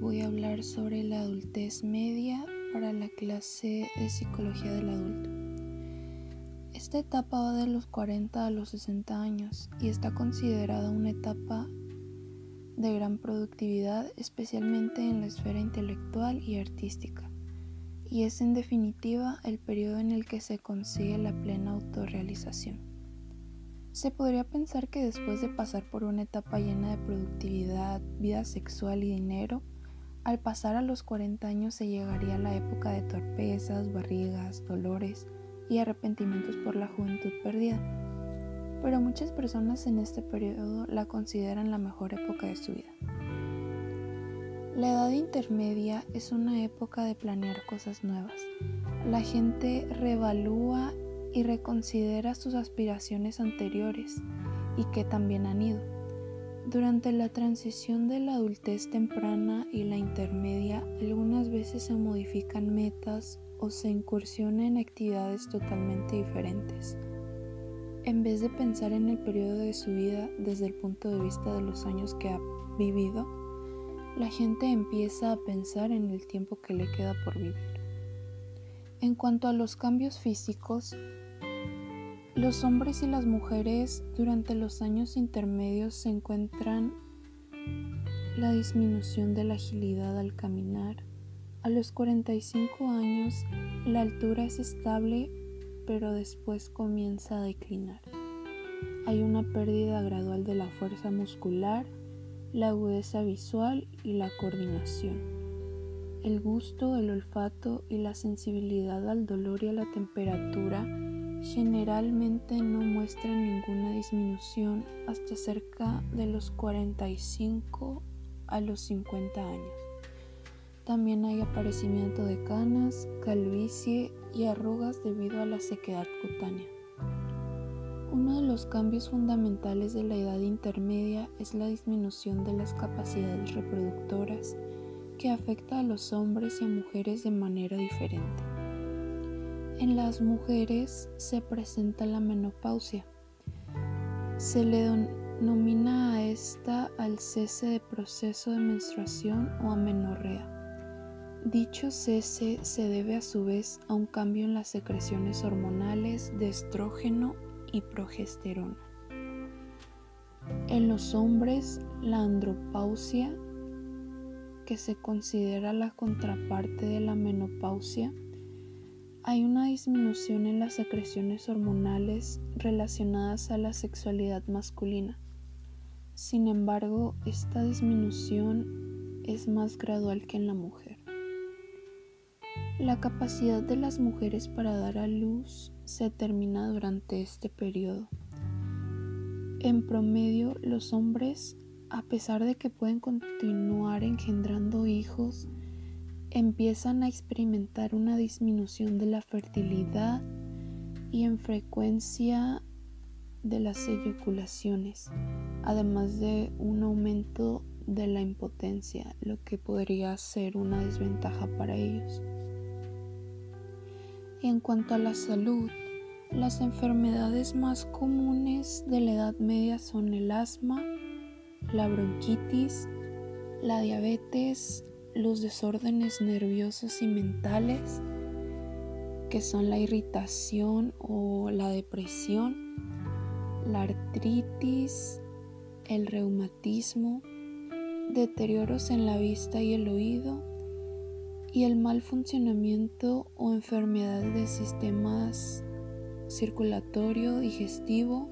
Voy a hablar sobre la adultez media para la clase de psicología del adulto. Esta etapa va de los 40 a los 60 años y está considerada una etapa de gran productividad, especialmente en la esfera intelectual y artística, y es en definitiva el periodo en el que se consigue la plena autorrealización. Se podría pensar que después de pasar por una etapa llena de productividad, vida sexual y dinero, al pasar a los 40 años se llegaría a la época de torpezas, barrigas, dolores y arrepentimientos por la juventud perdida. Pero muchas personas en este periodo la consideran la mejor época de su vida. La edad intermedia es una época de planear cosas nuevas. La gente reevalúa y reconsidera sus aspiraciones anteriores y que también han ido. Durante la transición de la adultez temprana y la intermedia, algunas veces se modifican metas o se incursiona en actividades totalmente diferentes. En vez de pensar en el periodo de su vida desde el punto de vista de los años que ha vivido, la gente empieza a pensar en el tiempo que le queda por vivir. En cuanto a los cambios físicos, los hombres y las mujeres durante los años intermedios se encuentran la disminución de la agilidad al caminar. A los 45 años la altura es estable pero después comienza a declinar. Hay una pérdida gradual de la fuerza muscular, la agudeza visual y la coordinación. El gusto, el olfato y la sensibilidad al dolor y a la temperatura generalmente no muestran ninguna disminución hasta cerca de los 45 a los 50 años. También hay aparecimiento de canas, calvicie y arrugas debido a la sequedad cutánea. Uno de los cambios fundamentales de la edad intermedia es la disminución de las capacidades reproductoras que afecta a los hombres y a mujeres de manera diferente. En las mujeres se presenta la menopausia. Se le denomina a esta al cese de proceso de menstruación o amenorrea. Dicho cese se debe a su vez a un cambio en las secreciones hormonales de estrógeno y progesterona. En los hombres, la andropausia que se considera la contraparte de la menopausia, hay una disminución en las secreciones hormonales relacionadas a la sexualidad masculina. Sin embargo, esta disminución es más gradual que en la mujer. La capacidad de las mujeres para dar a luz se termina durante este periodo. En promedio, los hombres a pesar de que pueden continuar engendrando hijos, empiezan a experimentar una disminución de la fertilidad y en frecuencia de las eyaculaciones, además de un aumento de la impotencia, lo que podría ser una desventaja para ellos. En cuanto a la salud, las enfermedades más comunes de la Edad Media son el asma, la bronquitis, la diabetes, los desórdenes nerviosos y mentales, que son la irritación o la depresión, la artritis, el reumatismo, deterioros en la vista y el oído, y el mal funcionamiento o enfermedad de sistemas circulatorio, digestivo,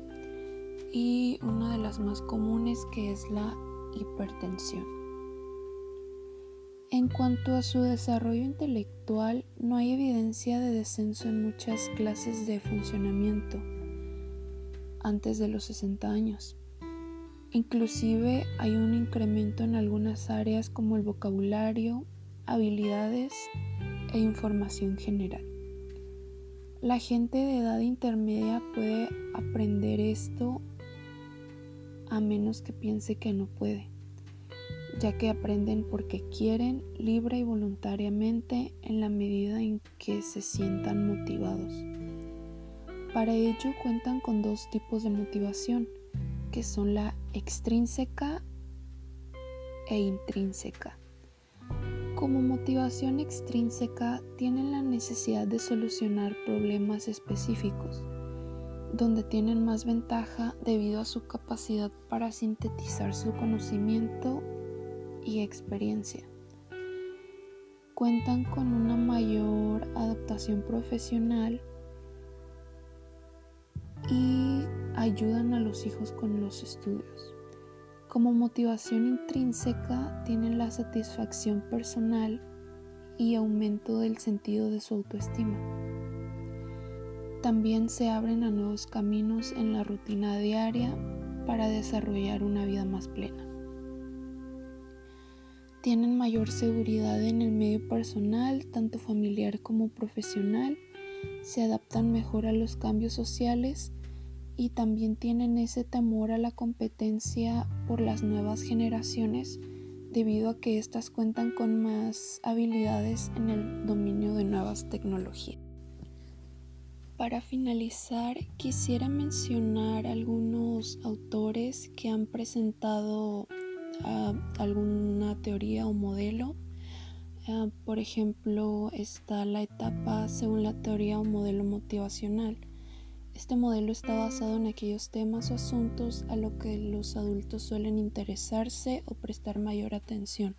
y una de las más comunes que es la hipertensión. En cuanto a su desarrollo intelectual, no hay evidencia de descenso en muchas clases de funcionamiento antes de los 60 años. Inclusive hay un incremento en algunas áreas como el vocabulario, habilidades e información general. La gente de edad intermedia puede aprender esto a menos que piense que no puede, ya que aprenden porque quieren libre y voluntariamente en la medida en que se sientan motivados. Para ello cuentan con dos tipos de motivación, que son la extrínseca e intrínseca. Como motivación extrínseca tienen la necesidad de solucionar problemas específicos, donde tienen más ventaja debido a su capacidad para sintetizar su conocimiento y experiencia. Cuentan con una mayor adaptación profesional y ayudan a los hijos con los estudios. Como motivación intrínseca tienen la satisfacción personal y aumento del sentido de su autoestima. También se abren a nuevos caminos en la rutina diaria para desarrollar una vida más plena. Tienen mayor seguridad en el medio personal, tanto familiar como profesional, se adaptan mejor a los cambios sociales y también tienen ese temor a la competencia por las nuevas generaciones debido a que éstas cuentan con más habilidades en el dominio de nuevas tecnologías. Para finalizar, quisiera mencionar algunos autores que han presentado ah, alguna teoría o modelo. Ah, por ejemplo, está la etapa según la teoría o modelo motivacional este modelo está basado en aquellos temas o asuntos a los que los adultos suelen interesarse o prestar mayor atención.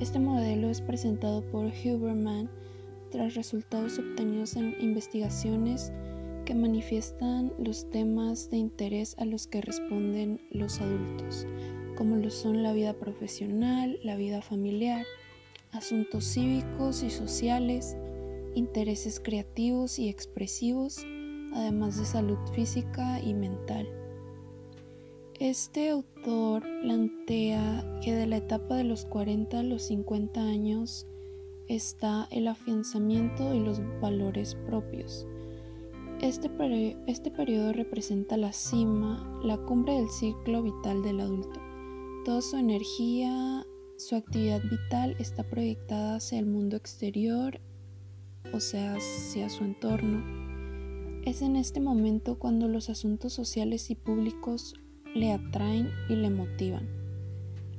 Este modelo es presentado por Huberman tras resultados obtenidos en investigaciones que manifiestan los temas de interés a los que responden los adultos, como lo son la vida profesional, la vida familiar, asuntos cívicos y sociales, intereses creativos y expresivos, además de salud física y mental. Este autor plantea que de la etapa de los 40 a los 50 años está el afianzamiento y los valores propios. Este, este periodo representa la cima, la cumbre del ciclo vital del adulto. Toda su energía, su actividad vital está proyectada hacia el mundo exterior, o sea, hacia su entorno es en este momento cuando los asuntos sociales y públicos le atraen y le motivan,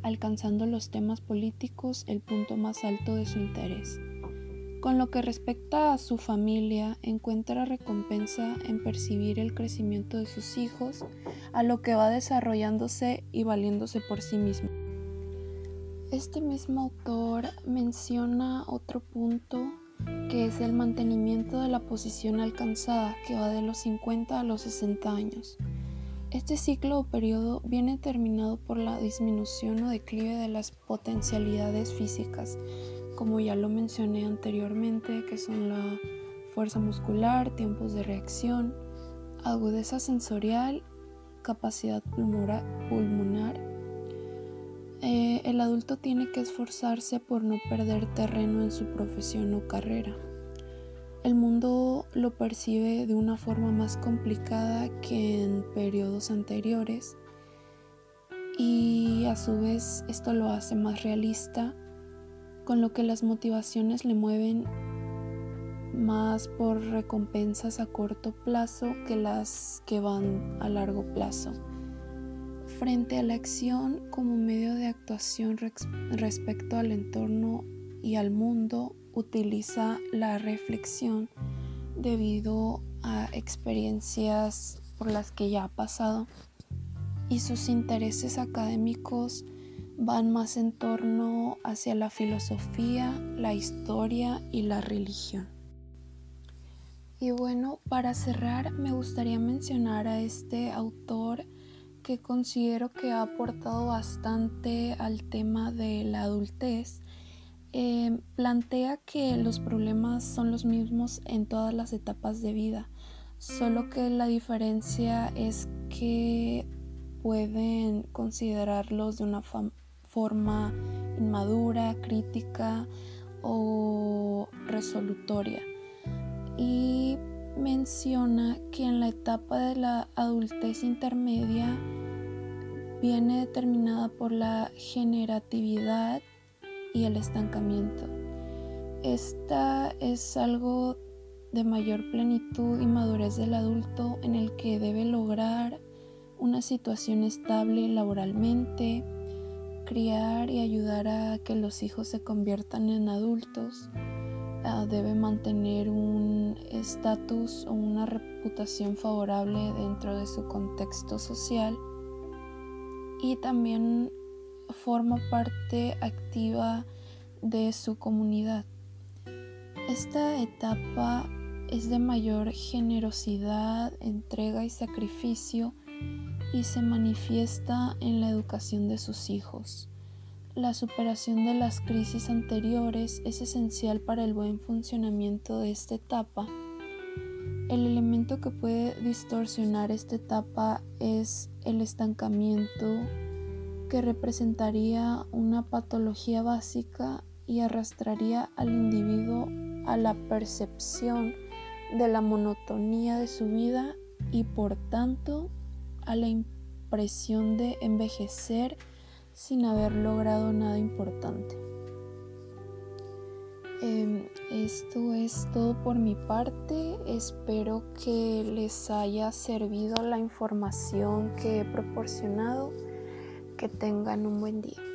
alcanzando los temas políticos el punto más alto de su interés. Con lo que respecta a su familia, encuentra recompensa en percibir el crecimiento de sus hijos, a lo que va desarrollándose y valiéndose por sí mismo. Este mismo autor menciona otro punto que es el mantenimiento de la posición alcanzada, que va de los 50 a los 60 años. Este ciclo o periodo viene terminado por la disminución o declive de las potencialidades físicas, como ya lo mencioné anteriormente, que son la fuerza muscular, tiempos de reacción, agudeza sensorial, capacidad pulmonar eh, el adulto tiene que esforzarse por no perder terreno en su profesión o carrera. El mundo lo percibe de una forma más complicada que en periodos anteriores y a su vez esto lo hace más realista, con lo que las motivaciones le mueven más por recompensas a corto plazo que las que van a largo plazo. Frente a la acción como medio de actuación respecto al entorno y al mundo, utiliza la reflexión debido a experiencias por las que ya ha pasado y sus intereses académicos van más en torno hacia la filosofía, la historia y la religión. Y bueno, para cerrar me gustaría mencionar a este autor que considero que ha aportado bastante al tema de la adultez, eh, plantea que los problemas son los mismos en todas las etapas de vida, solo que la diferencia es que pueden considerarlos de una forma inmadura, crítica o resolutoria. Y menciona que en la etapa de la adultez intermedia viene determinada por la generatividad y el estancamiento. Esta es algo de mayor plenitud y madurez del adulto en el que debe lograr una situación estable laboralmente, criar y ayudar a que los hijos se conviertan en adultos, ah, debe mantener un estatus o una reputación favorable dentro de su contexto social y también forma parte activa de su comunidad. Esta etapa es de mayor generosidad, entrega y sacrificio y se manifiesta en la educación de sus hijos. La superación de las crisis anteriores es esencial para el buen funcionamiento de esta etapa. El elemento que puede distorsionar esta etapa es el estancamiento, que representaría una patología básica y arrastraría al individuo a la percepción de la monotonía de su vida y por tanto a la impresión de envejecer sin haber logrado nada importante. Em, esto es todo por mi parte. Espero que les haya servido la información que he proporcionado. Que tengan un buen día.